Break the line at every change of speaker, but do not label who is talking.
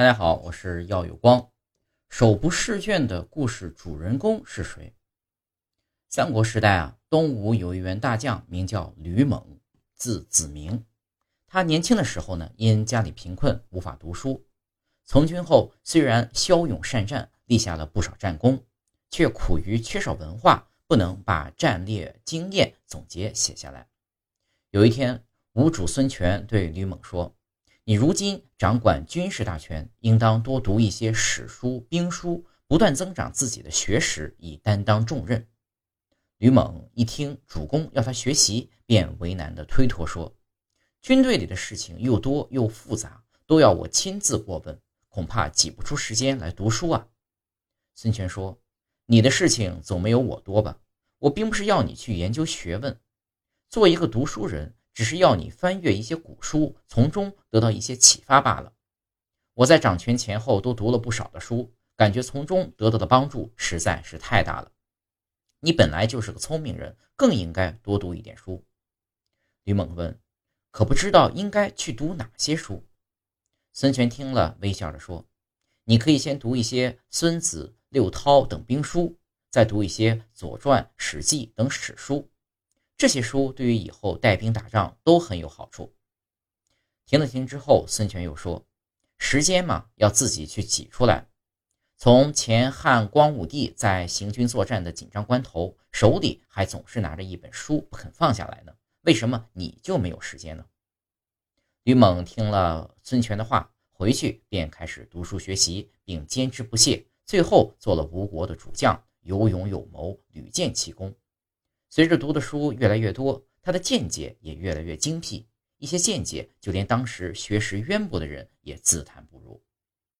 大家好，我是耀有光。手不释卷的故事主人公是谁？三国时代啊，东吴有一员大将，名叫吕蒙，字子明。他年轻的时候呢，因家里贫困，无法读书。从军后，虽然骁勇善战，立下了不少战功，却苦于缺少文化，不能把战略经验总结写下来。有一天，吴主孙权对吕蒙说。你如今掌管军事大权，应当多读一些史书、兵书，不断增长自己的学识，以担当重任。吕蒙一听主公要他学习，便为难地推脱说：“军队里的事情又多又复杂，都要我亲自过问，恐怕挤不出时间来读书啊。”孙权说：“你的事情总没有我多吧？我并不是要你去研究学问，做一个读书人。”只是要你翻阅一些古书，从中得到一些启发罢了。我在掌权前后都读了不少的书，感觉从中得到的帮助实在是太大了。你本来就是个聪明人，更应该多读一点书。吕蒙问：“可不知道应该去读哪些书？”孙权听了，微笑着说：“你可以先读一些《孙子》《六韬》等兵书，再读一些《左传》《史记》等史书。”这些书对于以后带兵打仗都很有好处。停了停之后，孙权又说：“时间嘛，要自己去挤出来。从前汉光武帝在行军作战的紧张关头，手里还总是拿着一本书不肯放下来呢。为什么你就没有时间呢？”吕蒙听了孙权的话，回去便开始读书学习，并坚持不懈，最后做了吴国的主将，有勇有谋，屡建奇功。随着读的书越来越多，他的见解也越来越精辟。一些见解，就连当时学识渊博的人也自叹不如。